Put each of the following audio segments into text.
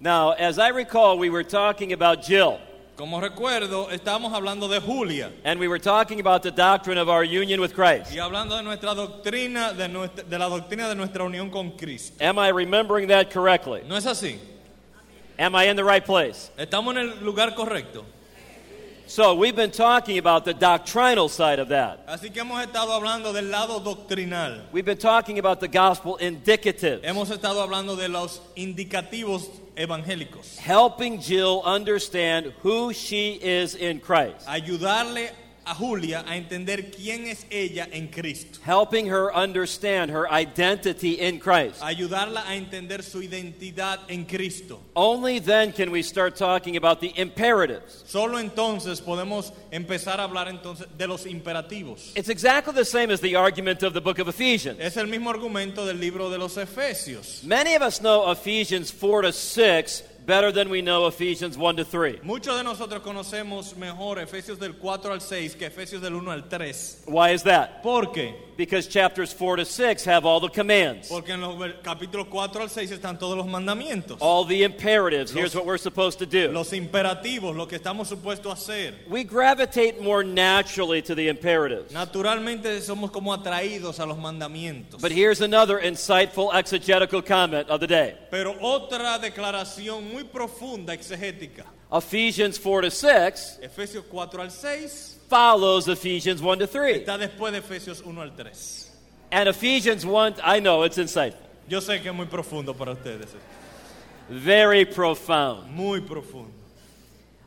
Now, as I recall, we were talking about Jill, Como recuerdo, estábamos hablando de Julia and we were talking about the doctrine of our union with Christ. y hablando de nuestra doctrina, de, nuestra- de la doctrina de nuestra unión con Cristo. Am I remembering that correctly? ¿No es así? Am I in the right place? ¿Estamos en el lugar correcto? So, we've been talking about the doctrinal side of that. Así que hemos estado hablando del lado doctrinal. We've been talking about the gospel indicative, Hemos estado hablando de los indicativos evangélicos. helping Jill understand who she is in Christ, Ayudarle a Julia a entender quién es ella en Cristo. helping her understand her identity in Christ. Ayudarla a entender su identidad en Cristo. Only then can we start talking about the imperatives. Solo entonces podemos empezar a hablar entonces de los imperativos. It's exactly the same as the argument of the book of Ephesians. Es el mismo argumento del libro de los Efesios. Many of us know Ephesians 4 to 6 better than we know Ephesians 1 to 3. Muchos de nosotros conocemos mejor Efesios del 4 al 6 que Efesios del 1 al 3. Why is that? ¿Por qué? Because chapters 4 to 6 have all the commands, Porque en los capítulos 4 al 6 están todos los mandamientos. all the imperatives. Here's what we're supposed to do. Los imperativos, lo que estamos supuestos a hacer. We gravitate more naturally to the imperatives. Naturalmente somos como atraídos a los mandamientos. But here's another insightful exegetical comment of the day. Pero otra declaración muy profunda, exegética. Ephesians 4 to 6 Efesios 4 al 6 follows Ephesians 1 to 3. está después de Efesios 1 al 3. And Ephesians 1, I know it's insightful. Yo sé que es muy profundo para ustedes. Eh. Very profound. Muy profundo.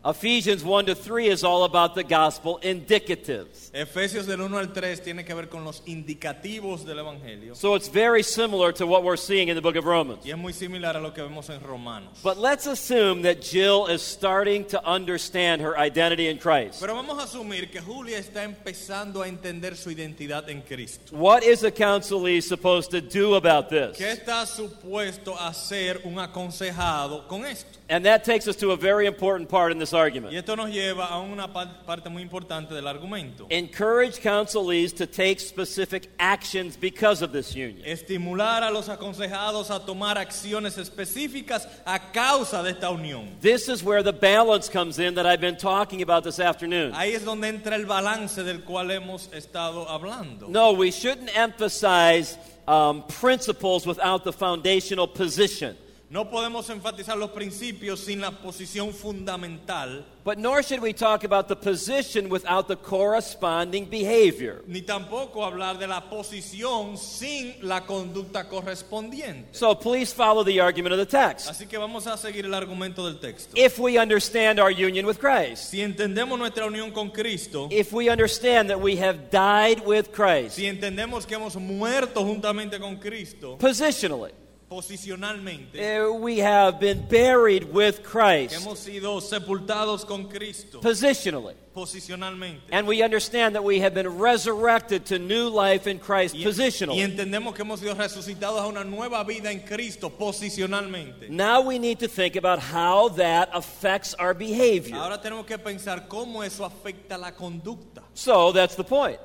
Ephesians 1 to 3 is all about the gospel indicatives. Efesios del 1 al 3 tiene que ver con los indicativos del Evangelio. So it's very similar to what we're seeing in the book of Romans. Y es muy similar a lo que vemos en Romanos. But let's assume that Jill is starting to understand her identity in Christ. Pero vamos a asumir que Julia está empezando a entender su identidad en Cristo. What is a counselee supposed to do about this? ¿Qué está supuesto a ser un aconsejado con esto? And that takes us to a very important part in this Y esto nos lleva a una parte muy importante del argumento. Encourage counselees to take specific actions because of this union. Estimular a los aconsejados a tomar acciones específicas a causa de esta unión. This is where the balance comes in that I've been talking about this afternoon. Ahí es donde entra el balance del cual hemos estado hablando. No, we shouldn't emphasize um, principles without the foundational position. No podemos enfatizar los principios sin la posición fundamental, But nor should we talk about the position without the corresponding behavior. ni tampoco hablar de la posición sin la conducta correspondiente. So please follow the argument of the text. Así que vamos a seguir el argumento del texto. If we understand our union with Christ, Si entendemos nuestra unión con Cristo, if we understand that we have died with Christ si entendemos que hemos muerto juntamente con Cristo, positionally, posicionalmente, eh, we have been buried with Christ hemos sido sepultados con Cristo, positionally, posicionalmente. and we understand that we have been resurrected to new life in Christ Y, y positionally. entendemos que hemos sido resucitados a una nueva vida en Cristo posicionalmente. Now we need to think about how that affects our behavior. Ahora tenemos que pensar cómo eso afecta la conducta. So that's the point.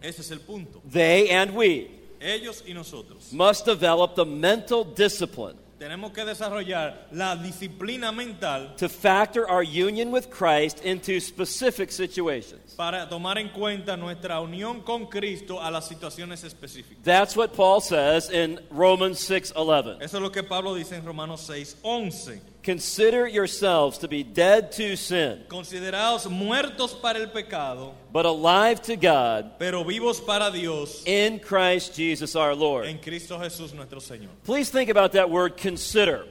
Ese es el punto. They and we Ellos y nosotros must develop the mental discipline tenemos que desarrollar la disciplina mental to factor our union with Christ into specific situations. para tomar en cuenta nuestra unión con Cristo a las situaciones específicas. That's what Paul says in Romans 6:11. Eso es lo que Pablo dice en Romanos 6, 11. Consider yourselves to be dead to sin, Considerados muertos para el pecado, but alive to God pero vivos para Dios in Christ Jesus our Lord. en Cristo Jesús nuestro Señor. Please think about that word consider.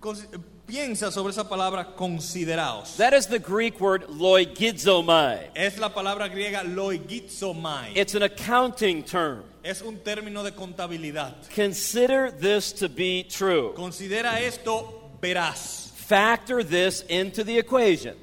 Consi- Piensa sobre esa palabra considerados. That is the Greek word logizomai. Es la palabra griega logizomai. It's an accounting term. Es un término de contabilidad. Consider this to be true. Considera esto Factor this into the equation.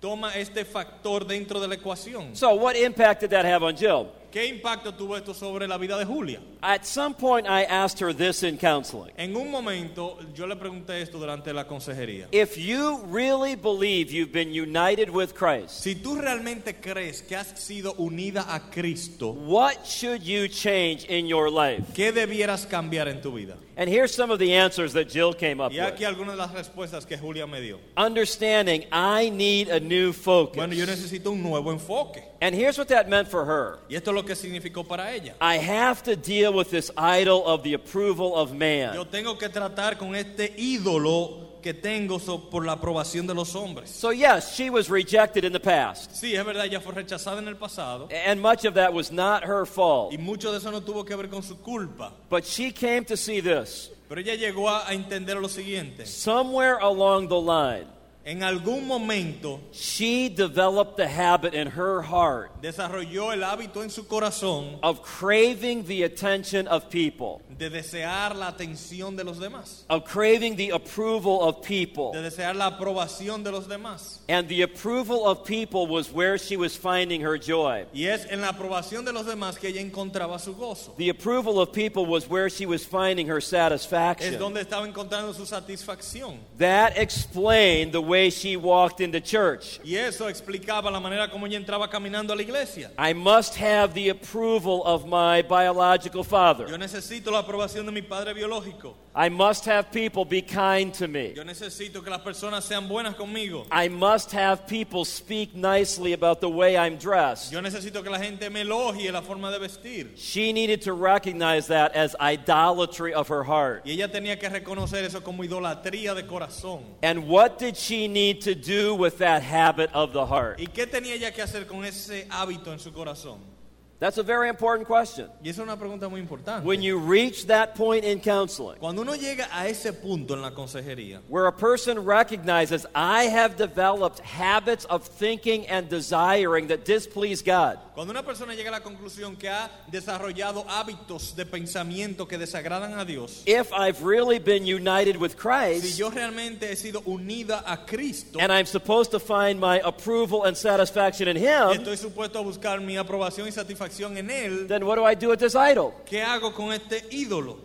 Toma este factor dentro de la ecuación. So, what impact did that have on Jill? ¿Qué impacto tuvo esto sobre la vida de Julia? At some point, I asked her this in counseling. En un momento yo le pregunté esto durante la consejería. If you really believe you've been united with Christ, Si tú realmente crees que has sido unida a Cristo, what should you change in your life? ¿qué debieras cambiar en tu vida? And here's some of the answers that Jill came up with. Y aquí with. algunas de las respuestas que Julia me dio. Understanding I need a new focus. Bueno, yo necesito un nuevo enfoque. And here's what that meant for her. Y esto es lo que significó para ella. I have to deal with this idol of the approval of Yo man. tengo que tratar con este ídolo que tengo so- por la aprobación de los hombres. So, yes, she was rejected in the past. Sí, es verdad, ella fue rechazada en el pasado And much of that was not her fault. y mucho de eso no tuvo que ver con su culpa. But she came to see this. Pero ella llegó a entender lo siguiente. Somewhere along the line, En algún momento she developed the habit in her heart desarrolló el hábito en su corazón of craving the attention of people, de desear la atención de los demás, of craving the approval of de people. desear la aprobación de los demás. And the approval of people was where she was finding her joy. Y es en la aprobación de los demás que ella encontraba su gozo. The approval of people was where she was finding her Es satisfaction. donde estaba encontrando su satisfacción. That explained the way she walked into church. Y eso explicaba la manera como ella entraba caminando a la iglesia. I must have the approval of my biological father. Yo necesito la aprobación de mi padre biológico. I must have people be kind to me. Yo necesito que las personas sean buenas conmigo. I must have people speak nicely about the way I'm dressed. Yo necesito que la gente me elogie la forma de vestir. She needed to recognize that as idolatry of her heart. Y ella tenía que reconocer eso como idolatría de corazón. And what did she need to do with that habit of the heart? ¿Y qué tenía ella que hacer con ese hábito en su corazón? That's a very important question. Y es una pregunta muy importante. When you reach that point in counseling, Cuando uno llega a ese punto en la consejería, where a person recognizes, I have developed habits of thinking and desiring that displease God, cuando una persona llega a la conclusión que ha desarrollado hábitos de pensamiento que desagradan a Dios, if I've really been united with si Christ, yo realmente he sido unida a Cristo, and I'm supposed to find my approval and satisfaction in Him, estoy supuesto a buscar mi aprobación y satisfacción en Él, then what do I do with this idol? ¿qué hago con este ídolo?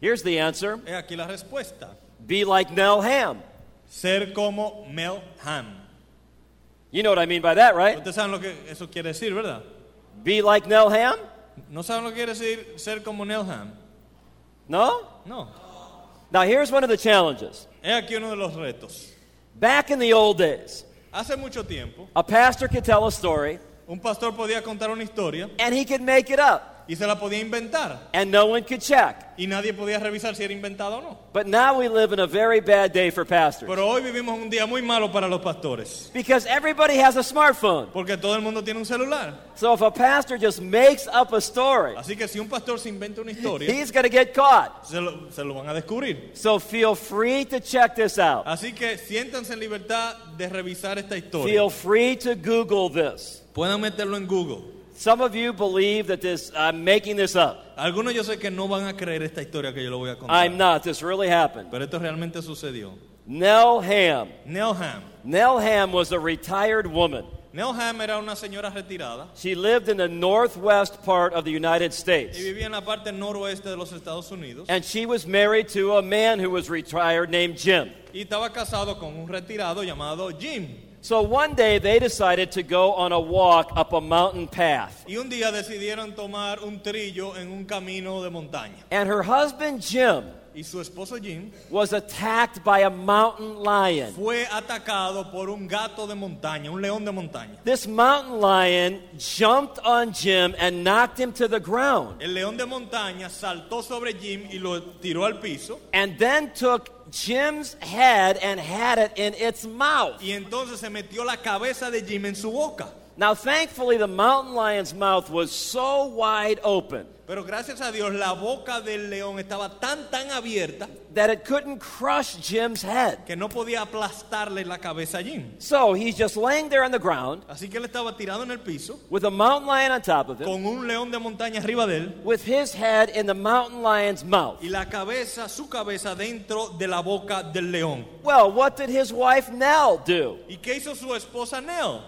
Here's the answer Es aquí la respuesta. be like Nell Hamm. Ser como Mel Ham. You know what I mean by that, right? Ustedes saben lo que eso quiere decir, ¿verdad? Be like Nell Hamm? ¿No saben lo que quiere decir ser como Nell Hamm? No? No. Now, here's one of the challenges. Es aquí uno de los retos. Back in the old days, Hace mucho tiempo, a pastor could tell a story un pastor podía contar una historia and he could make it up, y se la podía inventar. and no one could check. Y nadie podía revisar si era inventada o no. But now we live in a very bad day for pastors Pero hoy vivimos un día muy malo para los pastores. because everybody has a smartphone. Porque todo el mundo tiene un celular. So if a pastor just makes up a story, Así que si un pastor se inventa una historia, he's going to get caught. se lo, se lo van a descubrir. So feel free to check this out. Así que siéntanse en libertad de revisar esta historia. Feel free to Google this. Pueden meterlo en Google. Some of you believe that this, I'm making this up. Algunos yo sé que no van a creer esta historia que yo le voy a contar. I'm not. This really happened. Pero esto realmente sucedió. Nell Hamm. Nell Hamm. Nell Hamm was a retired woman. Nell Hamm era una señora retirada She lived in the northwest part of the United States. y vivía en la parte noroeste de los Estados Unidos. And she was married to a man who was retired named Jim. Y estaba casado con un retirado llamado Jim. So one day they decided to go on a walk up a mountain path. Y un día decidieron tomar un trillo en un camino de montaña. And her husband Jim Y su esposo Jim was attacked by a mountain lion. fue atacado por un gato de montaña, un león de montaña. This mountain lion jumped on Jim and knocked him to the ground. El león de montaña saltó sobre Jim y lo tiró al piso. And then took Jim's head and had it in its mouth. Y entonces se metió la cabeza de Jim en su boca. Now, thankfully, the mountain lion's mouth was so wide open Pero gracias a Dios la boca del león estaba tan tan abierta that it couldn't crush Jim's head. que no podía aplastarle la cabeza a Jim. So he's just laying there on the ground Así que él estaba tirado en el piso with a mountain lion on top of him, con un león de montaña arriba de él with his head in the mountain lion's mouth. y la cabeza, su cabeza dentro de la boca del león. Well, what did his wife Nell do? ¿Y qué hizo su esposa Nell?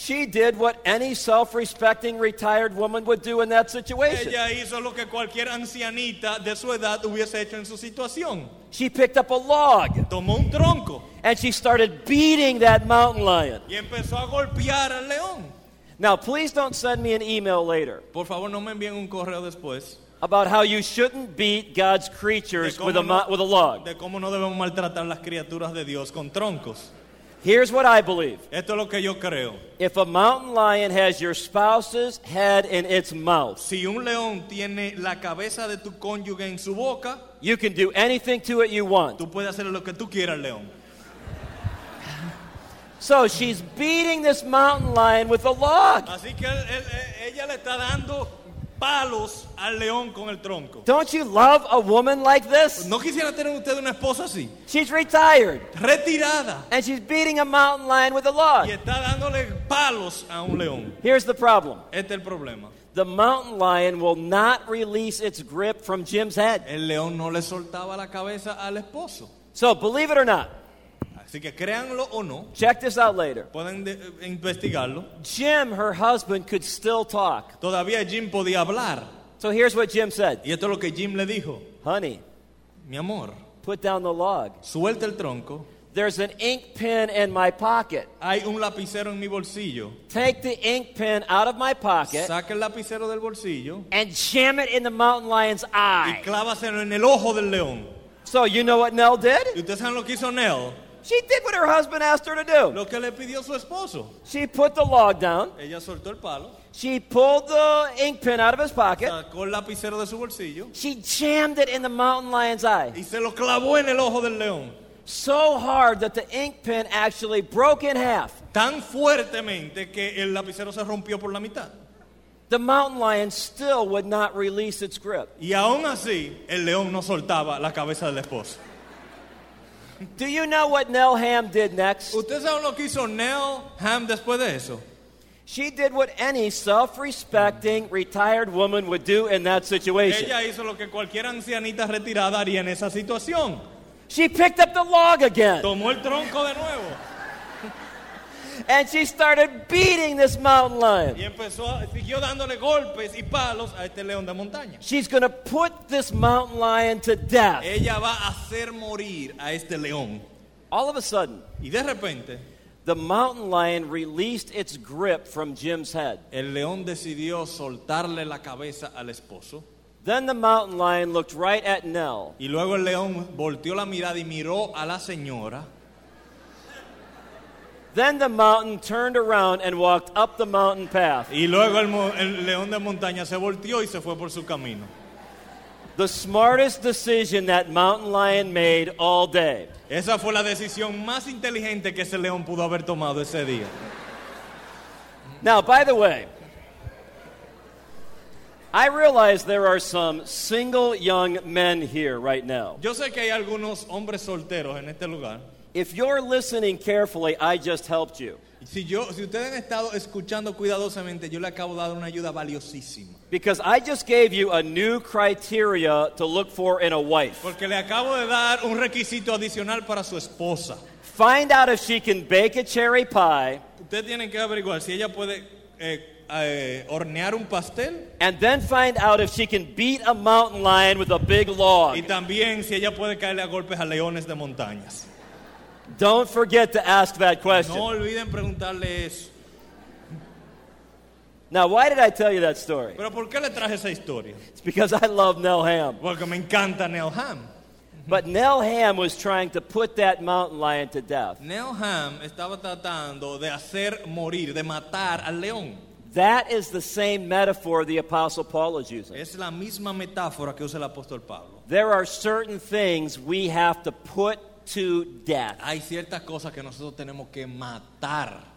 She did what any self respecting retired woman would do in that situation. Ella hizo lo que cualquier ancianita de su edad hubiese hecho en su situación. She picked up a log Tomó un tronco and she started beating that mountain lion. y empezó a golpear al león. Now, please don't send me an email later Por favor, no me envíen un correo después about how you shouldn't beat God's creatures with a, no, with a log. de cómo no debemos maltratar las criaturas de Dios con troncos. Here's what I believe Esto es lo que yo creo. if a mountain lion has your spouse's head in its mouth, Si un león tiene la cabeza de tu cónyuge en su boca, you can do anything to it you want. tú puedes hacer lo que tú quieras león. So she's beating this mountain lion with a log. Así que él- él- ella le está dando palos al león con el tronco. Don't you love a woman like this? ¿No quisiera tener usted una esposa así? She's retired Retirada. and she's beating a mountain lion with a log. Y está dándole palos a un león. Here's the problem Este es el problema. the mountain lion will not release its grip from Jim's head. El león no le soltaba la cabeza al esposo. So, believe it or not, Así que créanlo o no, check this out later. pueden de- eh, investigarlo. Jim, her husband, could still talk. Todavía Jim podía hablar. So, here's what Jim said Y esto es lo que Jim le dijo. Honey, Mi amor, put down the log. suelta el tronco. There's an ink pen in my pocket. Hay un lapicero en mi bolsillo. Take the ink pen out of my pocket Saca el lapicero del bolsillo and jam it in the mountain lion's y eye. clávaselo en el ojo del león. So, you know what Nell did? ¿Y ustedes saben lo que hizo Nell? She did what her husband asked her to do. Lo que le pidió su esposo. She put the log down. Ella soltó el palo, She pulled the ink pen out of his pocket. sacó el lapicero de su bolsillo She jammed it in the mountain lion's eye y se lo clavó en el ojo del león. so hard that the ink pen actually broke in half. Tan fuertemente que el lapicero se rompió por la mitad. The mountain lion still would not release its grip. Y aún así, el león no soltaba la cabeza del esposo. Do you know what Nell Hamm did next? ¿Ustedes saben lo que hizo Nell Hamm después de eso? She did what any self respecting retired woman would do in that situation. Ella hizo lo que cualquier ancianita retirada haría en esa situación. She picked up the log again Tomó el tronco de nuevo and she started beating this mountain lion. y empezó, siguió dándole golpes y palos a este león de montaña. She's going to put this mountain lion to death. Ella va a hacer morir a este león. All of a sudden, Y de repente, the mountain lion released its grip from Jim's head. el león decidió soltarle la cabeza al esposo. Then the mountain lion looked right at Nell. Y luego el león volteó la mirada y miró a la señora. Then the mountain turned around and walked up the mountain path. Y luego el, mo- el león de montaña se volteó y se fue por su camino. The smartest decision that mountain lion made all day. Esa fue la decisión más inteligente que ese león pudo haber tomado ese día. Now, by the way, I realize there are some single young men here right now. Yo sé que hay algunos hombres solteros en este lugar. If you're listening carefully, I just helped you. Si, yo, si ustedes han estado escuchando cuidadosamente, yo le acabo de dar una ayuda valiosísima. Because I just gave you a new criteria to look for in a wife. Porque le acabo de dar un requisito adicional para su esposa. Find out if she can bake a cherry pie, Ustedes tienen que averiguar si ella puede eh, eh, hornear un pastel and then find out if she can beat a mountain lion with a big log. y también si ella puede caerle a golpes a leones de montañas. Don't forget to ask that question. No olviden preguntarle eso. Now, why did I tell you that story? Pero ¿por qué le traje esa historia? It's because I love Nell Hamm. Porque me encanta Neil Ham. But Nell Hamm was trying to put that mountain lion to death. Neil Ham estaba tratando de hacer morir, de matar al león. That is the same metaphor the Apostle Paul is using. Es la misma metáfora que usa el apóstol Pablo. There are certain things we have to put to death. Hay ciertas cosas que nosotros tenemos que matar.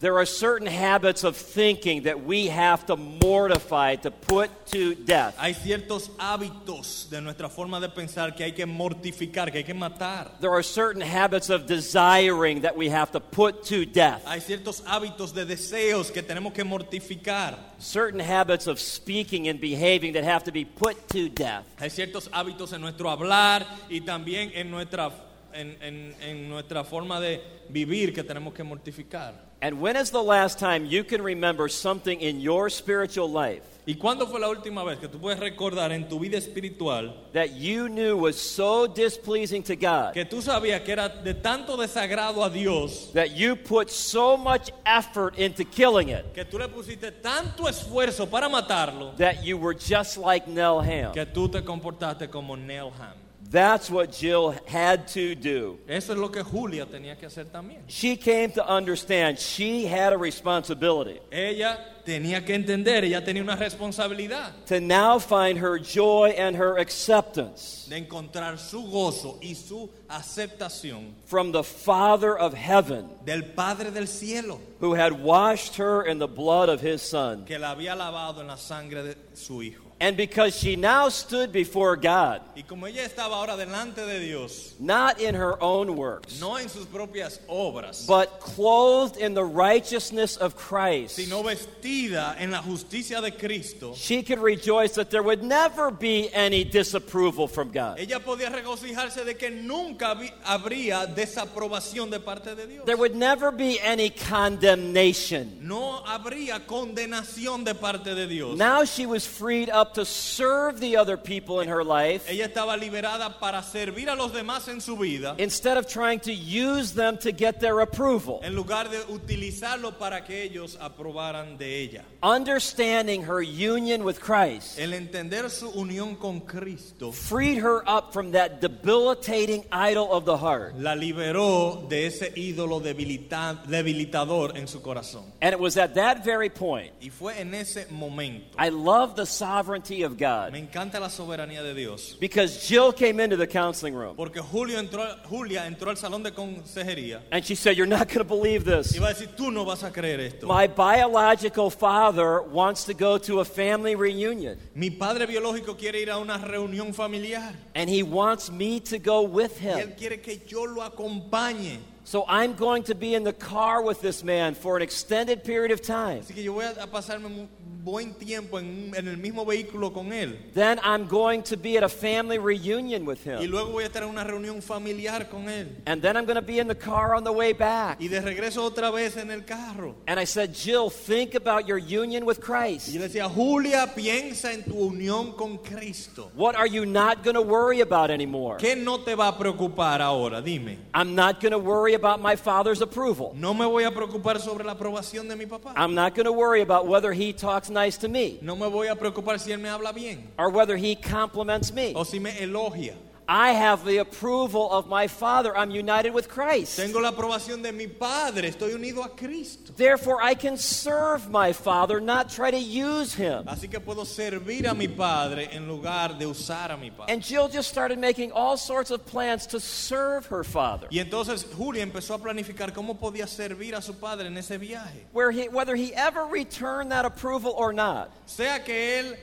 There are certain habits of thinking that we have to mortify, to put to death. Hay ciertos hábitos de nuestra forma de pensar que hay que mortificar, que hay que matar. There are certain habits of desiring that we have to put to death. Hay ciertos hábitos de deseos que tenemos que mortificar. Certain habits of speaking and behaving that have to be put to death. Hay ciertos hábitos en nuestro hablar y también en nuestra en, en- en nuestra forma de vivir que tenemos que mortificar. And when is the last time you can remember something in your spiritual life ¿Y cuándo fue la última vez que tú puedes recordar en tu vida espiritual that you knew was so displeasing to God que tú sabías que era de tanto desagrado a Dios that you put so much effort into killing it que tú le pusiste tanto esfuerzo para matarlo that you were just like Nell Hamm? que tú te comportaste como Neil Ham? That's what Jill had to do. Eso es lo que Julia tenía que hacer también. She came to understand she had a responsibility Ella tenía que entender, ella tenía una responsabilidad to now find her joy and her acceptance de encontrar su gozo y su aceptación from the Father of heaven del Padre del cielo who had washed her in the blood of his Son. que la había lavado en la sangre de su Hijo. And because she now stood before God, Y como ella estaba ahora delante de Dios, not in her own works, no en sus propias obras, but clothed in the righteousness of Christ, sino vestida en la justicia de Cristo, she could rejoice that there would never be any disapproval from God. ella podía regocijarse de que nunca habría desaprobación de parte de Dios. There would never be any condemnation. No habría condenación de parte de Dios. Now she was freed up to serve the other people in her life Ella estaba liberada para servir a los demás en su vida, instead of trying to use them to get their approval. en lugar de utilizarlo para que ellos aprobaran de ella. Understanding her union with Christ El entender su unión con Cristo freed her up from that debilitating idol of the heart. la liberó de ese ídolo debilita- debilitador en su corazón. And it was at that very point, Y fue en ese momento. I love the sovereignty of God Me encanta la soberanía de Dios. because Jill came into the counseling room Porque Julio entró, Julia entró al salón de consejería and she said, You're not going to believe this. y va a decir, tú no vas a creer esto. My biological father wants to go to a family reunion Mi padre biológico quiere ir a una reunión familiar and he wants me to go with him. y él quiere que yo lo acompañe. So I'm going to be in the car with this man for an extended period of time. Así que yo voy a pasarme un buen tiempo en, en el mismo vehículo con él. Then I'm going to be at a family reunion with Y him. luego voy a estar en una reunión familiar con él. And then I'm going to be in the car on the way back. Y de regreso otra vez en el carro. And I said, Jill, think about your union with Y Christ. yo le decía, Julia, piensa en tu unión con Cristo. What are you not going to worry about anymore? ¿Qué no te va a preocupar ahora? Dime. I'm not going to worry about my father's approval. No me voy a preocupar sobre la aprobación de mi papá. I'm not going to worry about whether he talks nice to me No me voy a preocupar si él me habla bien or whether he compliments me. o si me elogia. I have the approval of my father. I'm united with Christ. Tengo la aprobación de mi padre. Estoy unido a Cristo. Therefore, I can serve my father, not try to use him. Así que puedo servir a mi padre en lugar de usar a mi padre. And Jill just started making all sorts of plans to serve her father. Y entonces Julia empezó a planificar cómo podía servir a su padre en ese viaje. Where he, whether he ever returned that approval or not, Sea que él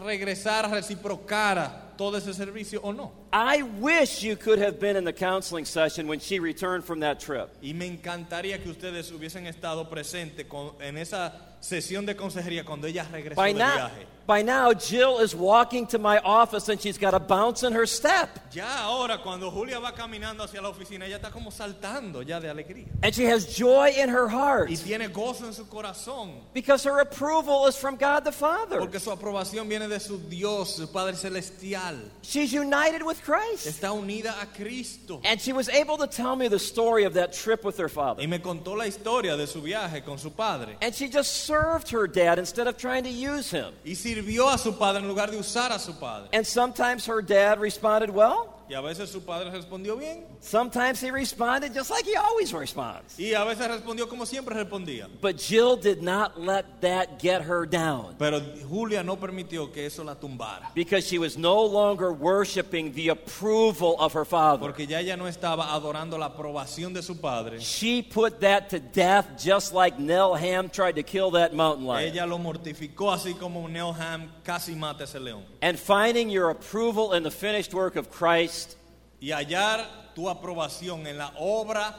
regresara, reciprocara todo ese servicio o no. I wish you could have been in the counseling session when she returned from that trip. Y me encantaría que ustedes hubiesen estado presentes con- en esa sesión de consejería cuando ella regresó By del viaje. By now, Jill is walking to my office and she's got a bounce in her step. Ya ahora, cuando Julia va caminando hacia la oficina, ella está como saltando ya de alegría. And she has joy in her heart Y tiene gozo en su corazón. because her approval is from God the Father. Porque su aprobación viene de su Dios, su Padre Celestial. She's united with Christ. Está unida a Cristo. And she was able to tell me the story of that trip with her father. Y me contó la historia de su viaje con su padre. And she just served her dad instead of trying to use him. Y sirvió a su padre en lugar de usar a su padre. And sometimes her dad responded well, Y a veces su padre respondió bien. sometimes he responded just like he always responds. Y a veces respondió como siempre respondía. But Jill did not let that get her down Pero Julia no permitió que eso la tumbara. because she was no longer worshiping the approval of her father. Porque ya ella no estaba adorando la aprobación de su padre. She put that to death just like Nell Hamm tried to kill that mountain lion. Ella lo mortificó así como Neil Ham casi mata ese león. And finding your approval in the finished work of Christ Y hallar tu aprobación en la obra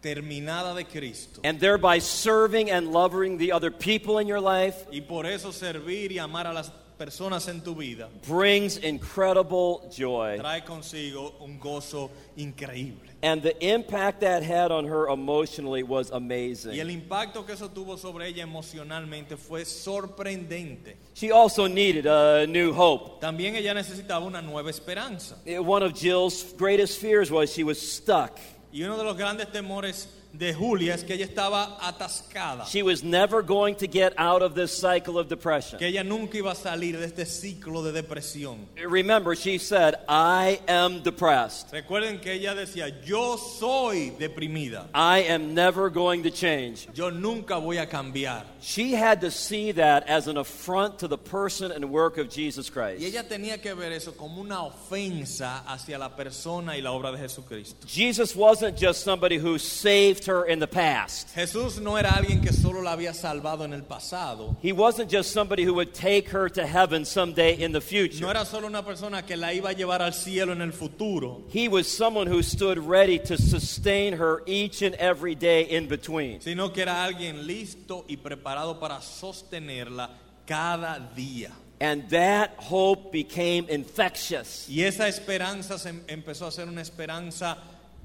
terminada de Cristo. and thereby serving and loving the other people in your life Y por eso servir y amar a las personas en tu vida brings incredible joy. trae consigo un gozo increíble. And the impact that had on her emotionally was Y el amazing. impacto que eso tuvo sobre ella emocionalmente fue sorprendente. She also needed a new hope. También ella necesitaba una nueva esperanza. One of Jill's greatest fears was she was stuck. Y uno de los grandes temores de Julia es que ella estaba atascada, She was never going to get out of this cycle of depression. que ella nunca iba a salir de este ciclo de depresión. Remember, she said, I am depressed. Recuerden que ella decía, yo soy deprimida, I am never going to change. yo nunca voy a cambiar. She had to see that as an affront to the person and work of Jesus Y Christ. ella tenía que ver eso como una ofensa hacia la persona y la obra de Jesucristo. Jesus wasn't just somebody who saved her in the past. Jesús no era alguien que solo la había salvado en el pasado. He wasn't just somebody who would take her to heaven someday in the No future. era solo una persona que la iba a llevar al cielo en el futuro, He was someone who stood ready to sustain her each and every day in between. sino que era alguien listo y preparado para sostenerla cada día. And that hope became infectious. Y esa esperanza se em- empezó a ser una esperanza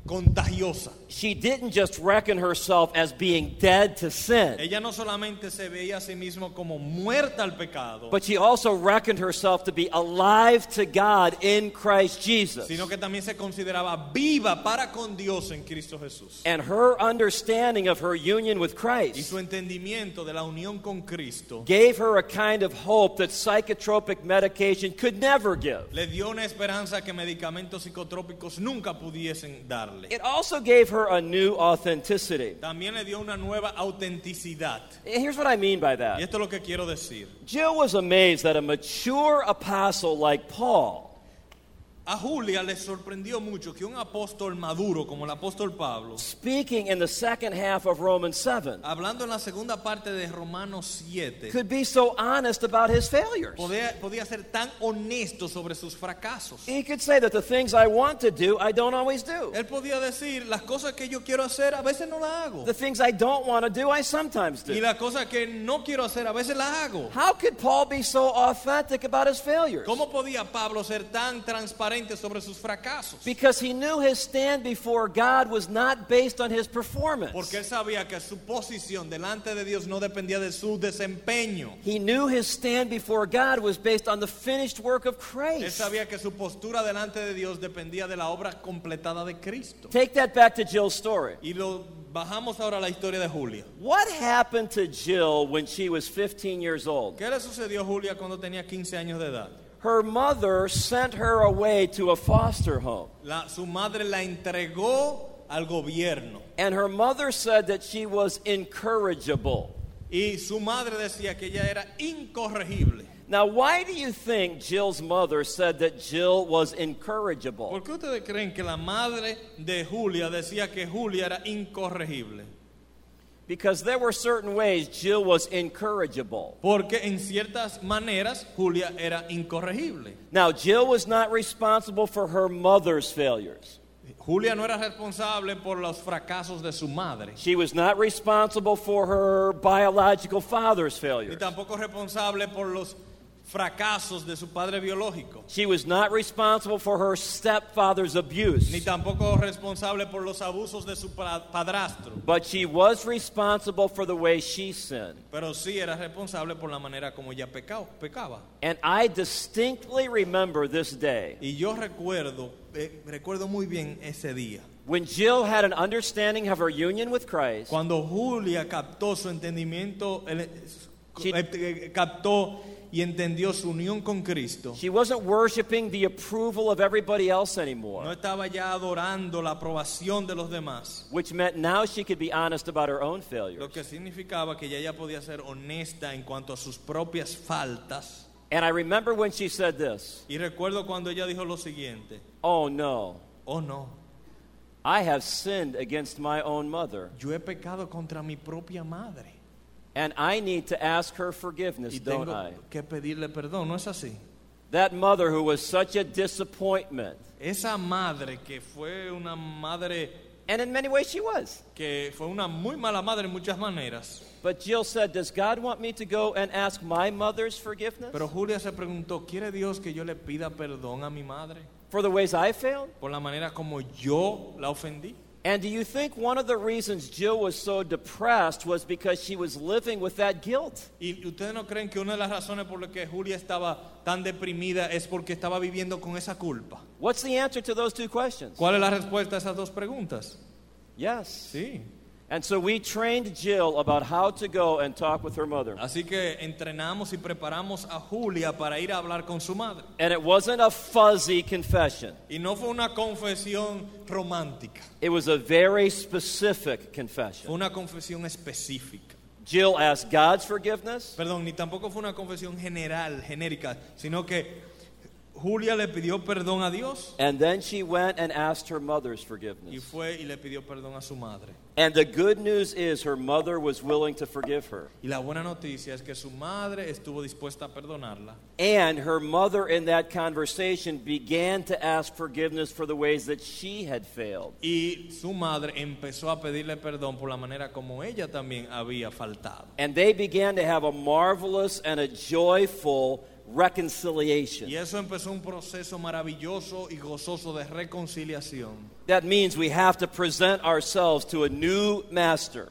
contagiosa. She didn't just reckon herself as being dead to sin, Ella no solamente se veía a sí misma como muerta al pecado, but she also reckoned herself to be alive to God in Christ Jesus. sino que también se consideraba viva para con Dios en Cristo Jesús. And her understanding of her union with Christ. Y su entendimiento de la unión con Cristo gave her a kind of hope that psychotropic medication could never give. le dio una esperanza que medicamentos psicotrópicos nunca pudiesen It also gave her a new authenticity. También le dio una nueva autenticidad. And Here's what I mean by Y that. esto es lo que quiero decir. Jill was amazed that a mature apostle like Paul A Julia le sorprendió mucho que un apóstol maduro como el apóstol Pablo, speaking in the second half of Romans 7 hablando en la segunda parte de Romanos 7, could be so honest about his failures. podía, podía ser tan honesto sobre sus fracasos. He could say that the things I want to do, I don't always do. Él podía decir, las cosas que yo quiero hacer a veces no las hago. The things I don't want to do, I sometimes do. Y las cosas que no quiero hacer a veces las hago. How could Paul be so authentic about his failures? ¿Cómo podía Pablo ser tan transparente sobre sus fracasos? Because he knew his stand before God was not based on his performance. Porque él sabía que su posición delante de Dios no dependía de su desempeño. He knew his stand before God was based on the finished work of Él Christ. sabía que su postura delante de Dios dependía de la obra completada de Cristo. Take that back to Jill's story. Y lo bajamos ahora a la historia de Julia. What happened to Jill when she was 15 years old? ¿Qué le sucedió a Julia cuando tenía 15 años de edad? Her mother sent her away to a foster home. La- su madre la entregó al gobierno. And her mother said that she was incorrigible. Y su madre decía que ella era incorregible. Now, why do you think Jill's mother said that Jill was incorrigible? ¿Por qué ustedes creen que la madre de Julia decía que Julia era incorregible? Because there were certain ways Jill was incorrigible. Porque en ciertas maneras Julia era incorregible. Now, Jill was not responsible for her mother's failures. Julia no era responsable por los fracasos de su madre. She was not responsible for her biological father's Ni failures. tampoco responsable por los fracasos de su padre biológico. She was not responsible for her stepfather's abuse. Ni tampoco responsable por los abusos de su pa- padrastro. But she was responsible for the way she sinned. Pero sí era responsable por la manera como ella pecao- pecaba. And I distinctly remember this day Y yo recuerdo, eh, recuerdo muy bien ese día. when Jill had an understanding of her union with Christ. Cuando Julia captó su entendimiento, el- She- eh, eh, captó y entendió su unión con Cristo, She wasn't worshiping the approval of everybody else anymore, no estaba ya adorando la aprobación de los demás, which meant now she could be honest about her own failures. lo que significaba que ella ya podía ser honesta en cuanto a sus propias faltas. And I remember when she said this. Y recuerdo cuando ella dijo lo siguiente, Oh no, oh no, I have sinned against my own mother, yo he pecado contra mi propia madre and I need to ask her forgiveness, y don't tengo I? que pedirle perdón, ¿no es así? That mother who was such a disappointment, Esa madre que fue una madre And in many ways, she was. que fue una muy mala madre en muchas maneras. But Jill said, Does God want me to go and ask my mother's forgiveness Pero Julia se preguntó, ¿quiere Dios que yo le pida perdón a mi madre for the ways I failed? por la manera como yo la ofendí? And do you think one of the reasons Jill was so depressed was because she was living with that guilt? ¿Y ustedes no creen que una de las razones por las que Julia estaba tan deprimida es porque estaba viviendo con esa culpa? What's the answer to those two questions? ¿Cuál es la respuesta a esas dos preguntas? Yes. Sí. And so we trained Jill about how to go and talk with her mother. Así que entrenamos y preparamos a Julia para ir a hablar con su madre. And it wasn't a fuzzy confession, Y no fue una confesión romántica, it was a very specific fue confession. una confesión específica. Jill asked God's forgiveness, Perdón, ni tampoco fue una confesión general, genérica, sino que Julia le pidió perdón a Dios and then she went and asked her mother's y forgiveness. fue y le pidió perdón a su madre. And the good news is her mother was willing to forgive her. Y la buena noticia es que su madre estuvo dispuesta a perdonarla. And her mother, in that conversation, began to ask forgiveness for the ways that she had failed. Y su madre empezó a pedirle perdón por la manera como ella también había faltado. And they began to have a marvelous and a joyful reconciliation. Y eso empezó un proceso maravilloso y gozoso de reconciliación. That means we have to present ourselves to a new master.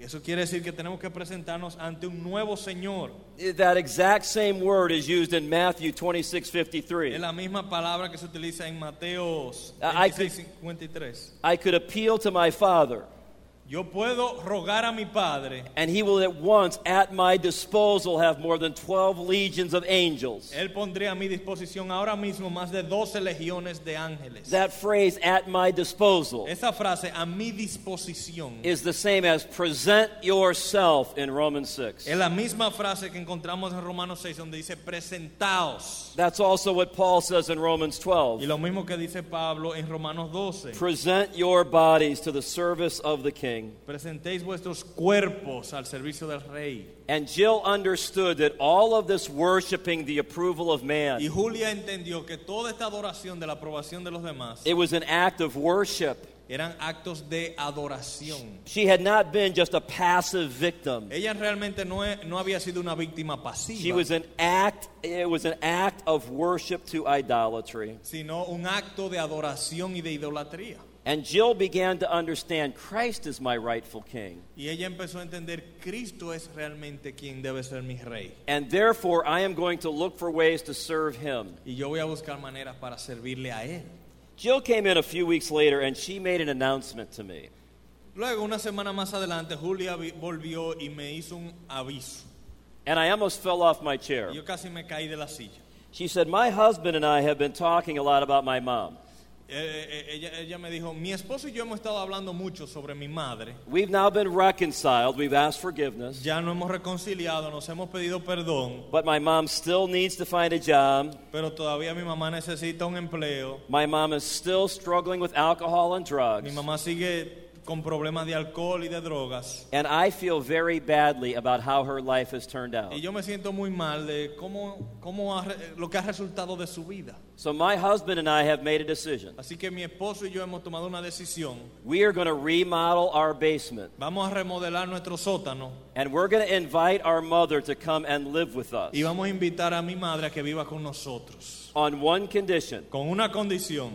Y eso quiere decir que tenemos que presentarnos ante un nuevo Señor. Eh, that exact same word is used in Matthew 26 Es la misma palabra que se utiliza en Mateo I 26, 53. I could appeal to my Father, Yo puedo rogar a mi Padre. and he will at once, at my disposal, have more than 12 legions of angels. Él pondría a mi disposición ahora mismo más de 12 legiones de ángeles. That phrase, at my disposal, Esa frase, a mi disposición, is the same as present yourself in Romans 6. es la misma frase que encontramos en Romanos 6, donde dice presentaos. That's also what Paul says in Romans 12. Y 12. lo mismo que dice Pablo en Romanos 12. Present your bodies to the service of the king. Presentéis vuestros cuerpos al servicio del Rey. And Jill understood that all of this worshiping the approval of Y man, Julia entendió que toda esta adoración de la aprobación de los demás it was an act of worship. eran actos de adoración. She had not been just a passive victim. Ella realmente no, no había sido una víctima She was an act, it was an act of worship to idolatry. sino un acto de adoración y de idolatría. And Jill began to understand Christ is my rightful king. Y ella empezó a entender, Cristo es realmente quien debe ser mi rey. And therefore, I am going to look for ways to serve him. Y yo voy a buscar maneras para servirle a Él. Jill came in a few weeks later and she made an announcement to me. Luego, una semana más adelante, Julia volvió y me hizo un aviso. And I almost fell off my chair. Yo casi me caí de la silla. She said, My husband and I have been talking a lot about my mom. Eh, eh, ella, ella me dijo, mi esposo y yo hemos estado hablando mucho sobre mi madre. We've now been reconciled, we've asked forgiveness, Ya nos hemos reconciliado, nos hemos pedido perdón, but my mom still needs to find a job. pero todavía mi mamá necesita un empleo. My mom is still struggling with alcohol and drugs. Mi mamá sigue con problemas de alcohol y de drogas. And I feel very badly about how her life has turned out. Y yo me siento muy mal de cómo, cómo ha lo que ha resultado de su vida. So my husband and I have made a decision. Así que mi esposo y yo hemos tomado una decisión. We are going to remodel our basement. Vamos a remodelar nuestro sótano And we're going to invite our mother to come and live with us y vamos a invitar a mi madre a que viva con nosotros. on one condition Con una condición,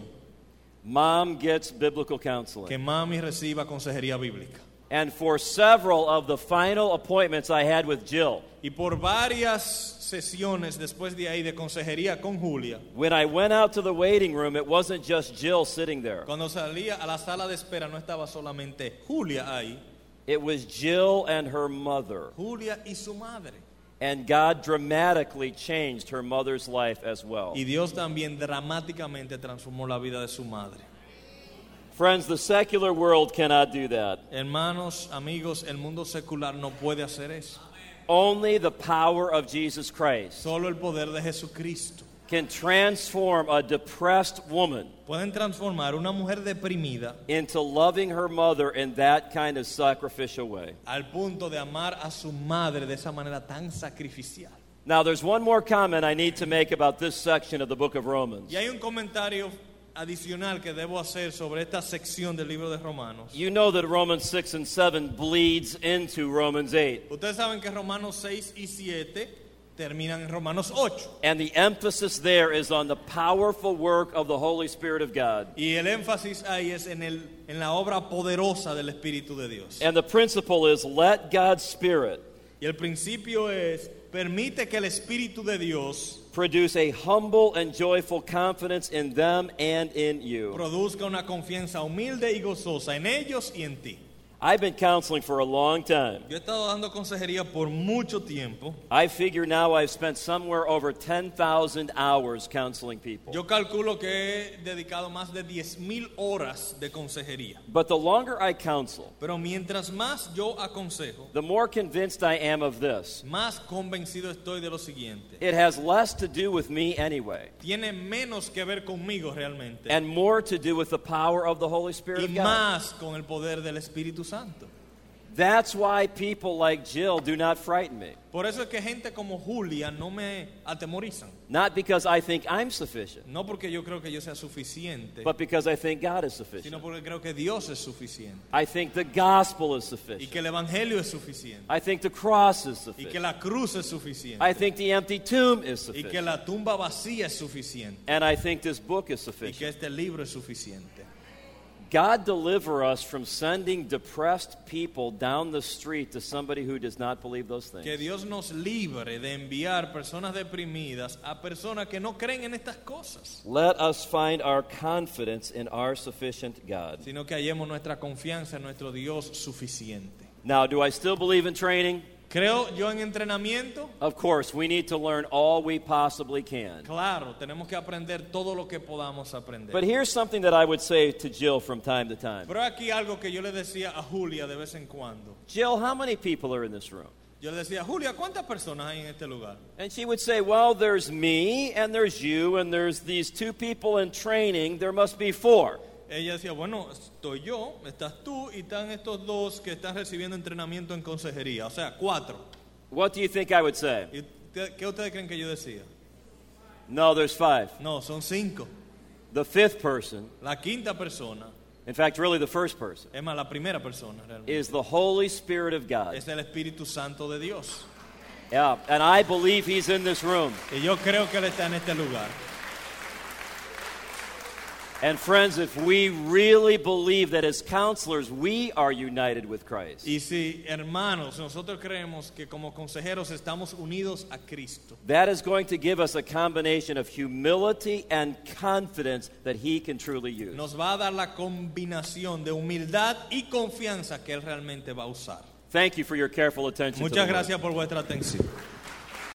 mom gets biblical counseling. que mami reciba consejería bíblica. And for several of the final appointments I had with Jill, Y por varias sesiones después de ahí de consejería con Julia, when I went out to the waiting room, it wasn't just Jill sitting there. cuando salía a la sala de espera no estaba solamente Julia ahí, It was Jill and her mother. Julia y su madre. And God dramatically changed her mother's life as well. Y Dios también dramáticamente transformó la vida de su madre. Friends, the secular world cannot do that. Hermanos, amigos, el mundo secular no puede hacer eso. Only the power of Jesus Christ Solo el poder de Jesucristo. Can transform a depressed woman Pueden transformar una mujer deprimida into loving her mother in that kind of sacrificial way. al punto de amar a su madre de esa manera tan sacrificial. Now, there's one more comment I need to make about this section of the book of Romans. Y hay un comentario adicional que debo hacer sobre esta sección del libro de Romanos. You know that Romans 6 and 7 bleeds into Romans 8. Ustedes saben que Romanos 6 y 7 terminan en Romanos 8. And the emphasis there is on the powerful work of the Holy Spirit of God. Y el énfasis ahí es en, el, en la obra poderosa del Espíritu de Dios. And the principle is let God's Spirit Y el principio es, permite que el Espíritu de Dios produce a humble and joyful confidence in them and in you. produzca una confianza humilde y gozosa en ellos y en ti. I've been counseling for a long time. Yo he estado dando consejería por mucho tiempo. I figure now I've spent somewhere over 10,000 hours counseling people. Yo calculo que he dedicado más de 10.000 horas de consejería. But the longer I counsel, Pero mientras más yo aconsejo, the more convinced I am of this. más convencido estoy de lo siguiente. It has less to do with me anyway, Tiene menos que ver conmigo realmente and more to do with the power of the Holy y Spirit of God. más con el poder del Espíritu Santo. That's why people like Jill do not frighten me. Por eso es que gente como Julia no me atemorizan. Not because I think I'm sufficient, No porque yo creo que yo sea suficiente, but because I think God is sino sufficient. porque creo que Dios es suficiente I think the gospel is y sufficient. que el Evangelio es suficiente I think the cross is y que sufficient. la cruz es suficiente I think the empty tomb is y que sufficient. la tumba vacía es suficiente And I think this book is y que sufficient. este libro es suficiente. God deliver us from sending depressed people down the street to somebody who does not believe those Que things. Dios nos libre de enviar personas deprimidas a personas que no creen en estas cosas, Let us find our confidence in our sufficient God. sino que hallemos nuestra confianza en nuestro Dios suficiente. Now, do I still believe in training? Creo yo en entrenamiento. Of course, we need to learn all we possibly can. Claro, tenemos que aprender todo lo que podamos aprender. But here's something that I would say to Jill from time to time Pero aquí algo que yo le decía a Julia de vez en cuando. Jill, how many people are in this room? Yo le decía, Julia, ¿cuántas personas hay en este lugar? And she would say, Well, there's me, and there's you, and there's these two people in training. There must be four. Ella decía, bueno, estoy yo, estás tú y están estos dos que están recibiendo entrenamiento en consejería. O sea, cuatro. What do you think I would say? ¿Y usted- ¿Qué ustedes creen que yo decía? No, there's five. No, son cinco. The fifth person, La quinta persona, in fact, really the first person, es más, la primera persona realmente, is the Holy Spirit of God. es el Espíritu Santo de Dios. Yeah, and I believe He's in this room. Y yo creo que Él está en este lugar. And friends, if we really believe that as counselors we are united with Christ, Y si, hermanos, nosotros creemos que como consejeros estamos unidos a Cristo, that is going to give us a combination of humility and confidence that He can truly use. nos va a dar la combinación de humildad y confianza que Él realmente va a usar. Thank you for your careful attention. to the gracias por vuestra atención.